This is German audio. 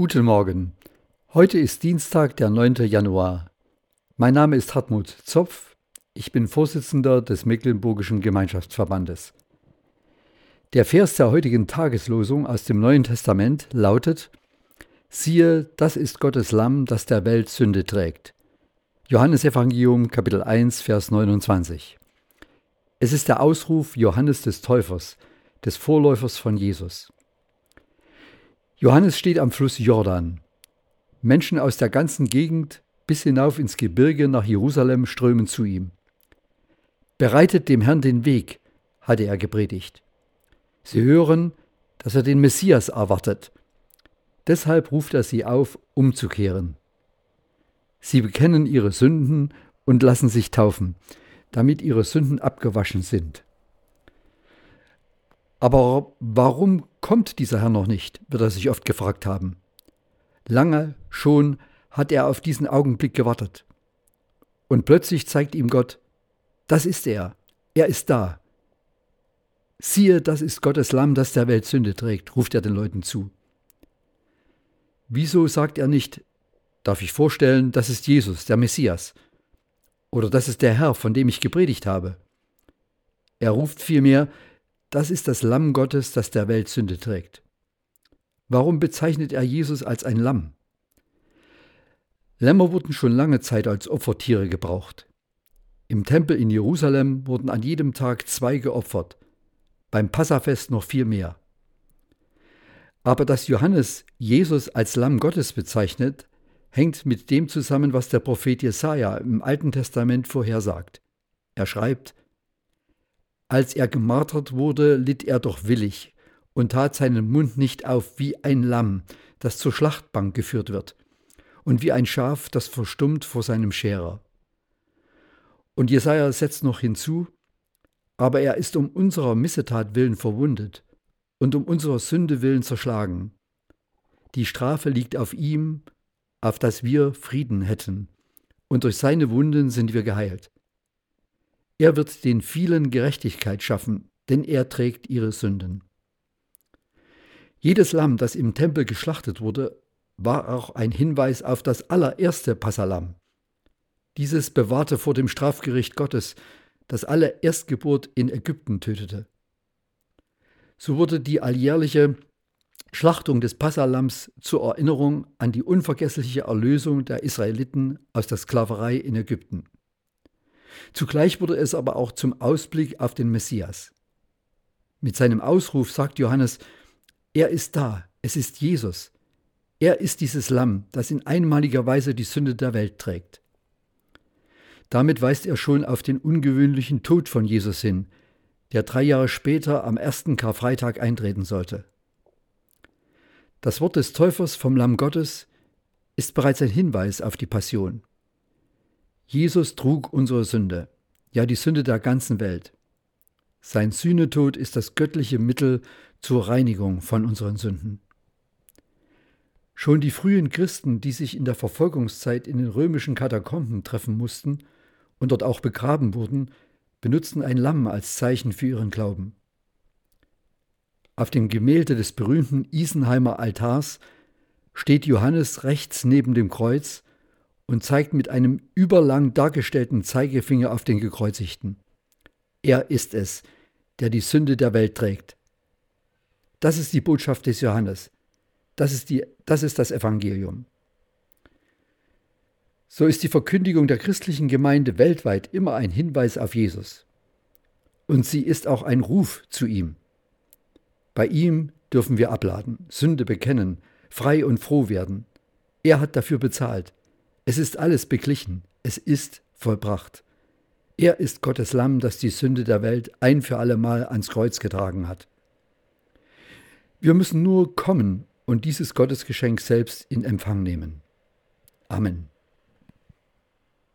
Guten Morgen. Heute ist Dienstag, der 9. Januar. Mein Name ist Hartmut Zopf. Ich bin Vorsitzender des Mecklenburgischen Gemeinschaftsverbandes. Der Vers der heutigen Tageslosung aus dem Neuen Testament lautet: Siehe, das ist Gottes Lamm, das der Welt Sünde trägt. Johannes Evangelium Kapitel 1 Vers 29. Es ist der Ausruf Johannes des Täufers, des Vorläufers von Jesus. Johannes steht am Fluss Jordan. Menschen aus der ganzen Gegend bis hinauf ins Gebirge nach Jerusalem strömen zu ihm. Bereitet dem Herrn den Weg, hatte er gepredigt. Sie hören, dass er den Messias erwartet. Deshalb ruft er sie auf, umzukehren. Sie bekennen ihre Sünden und lassen sich taufen, damit ihre Sünden abgewaschen sind. Aber warum kommt dieser Herr noch nicht, wird er sich oft gefragt haben. Lange schon hat er auf diesen Augenblick gewartet. Und plötzlich zeigt ihm Gott, das ist er, er ist da. Siehe, das ist Gottes Lamm, das der Welt Sünde trägt, ruft er den Leuten zu. Wieso sagt er nicht, darf ich vorstellen, das ist Jesus, der Messias, oder das ist der Herr, von dem ich gepredigt habe? Er ruft vielmehr, das ist das Lamm Gottes, das der Welt Sünde trägt. Warum bezeichnet er Jesus als ein Lamm? Lämmer wurden schon lange Zeit als Opfertiere gebraucht. Im Tempel in Jerusalem wurden an jedem Tag zwei geopfert, beim Passafest noch viel mehr. Aber dass Johannes Jesus als Lamm Gottes bezeichnet, hängt mit dem zusammen, was der Prophet Jesaja im Alten Testament vorhersagt. Er schreibt: als er gemartert wurde, litt er doch willig und tat seinen Mund nicht auf wie ein Lamm, das zur Schlachtbank geführt wird, und wie ein Schaf, das verstummt vor seinem Scherer. Und Jesaja setzt noch hinzu, aber er ist um unserer Missetat willen verwundet und um unserer Sünde willen zerschlagen. Die Strafe liegt auf ihm, auf dass wir Frieden hätten, und durch seine Wunden sind wir geheilt. Er wird den vielen Gerechtigkeit schaffen, denn er trägt ihre Sünden. Jedes Lamm, das im Tempel geschlachtet wurde, war auch ein Hinweis auf das allererste Passalam. Dieses bewahrte vor dem Strafgericht Gottes, das alle Erstgeburt in Ägypten tötete. So wurde die alljährliche Schlachtung des Passalams zur Erinnerung an die unvergessliche Erlösung der Israeliten aus der Sklaverei in Ägypten. Zugleich wurde es aber auch zum Ausblick auf den Messias. Mit seinem Ausruf sagt Johannes, er ist da, es ist Jesus. Er ist dieses Lamm, das in einmaliger Weise die Sünde der Welt trägt. Damit weist er schon auf den ungewöhnlichen Tod von Jesus hin, der drei Jahre später am ersten Karfreitag eintreten sollte. Das Wort des Täufers vom Lamm Gottes ist bereits ein Hinweis auf die Passion. Jesus trug unsere Sünde, ja die Sünde der ganzen Welt. Sein Sühnetod ist das göttliche Mittel zur Reinigung von unseren Sünden. Schon die frühen Christen, die sich in der Verfolgungszeit in den römischen Katakomben treffen mussten und dort auch begraben wurden, benutzten ein Lamm als Zeichen für ihren Glauben. Auf dem Gemälde des berühmten Isenheimer Altars steht Johannes rechts neben dem Kreuz und zeigt mit einem überlang dargestellten Zeigefinger auf den Gekreuzigten. Er ist es, der die Sünde der Welt trägt. Das ist die Botschaft des Johannes. Das ist, die, das ist das Evangelium. So ist die Verkündigung der christlichen Gemeinde weltweit immer ein Hinweis auf Jesus. Und sie ist auch ein Ruf zu ihm. Bei ihm dürfen wir abladen, Sünde bekennen, frei und froh werden. Er hat dafür bezahlt. Es ist alles beglichen, es ist vollbracht. Er ist Gottes Lamm, das die Sünde der Welt ein für allemal ans Kreuz getragen hat. Wir müssen nur kommen und dieses Gottesgeschenk selbst in Empfang nehmen. Amen.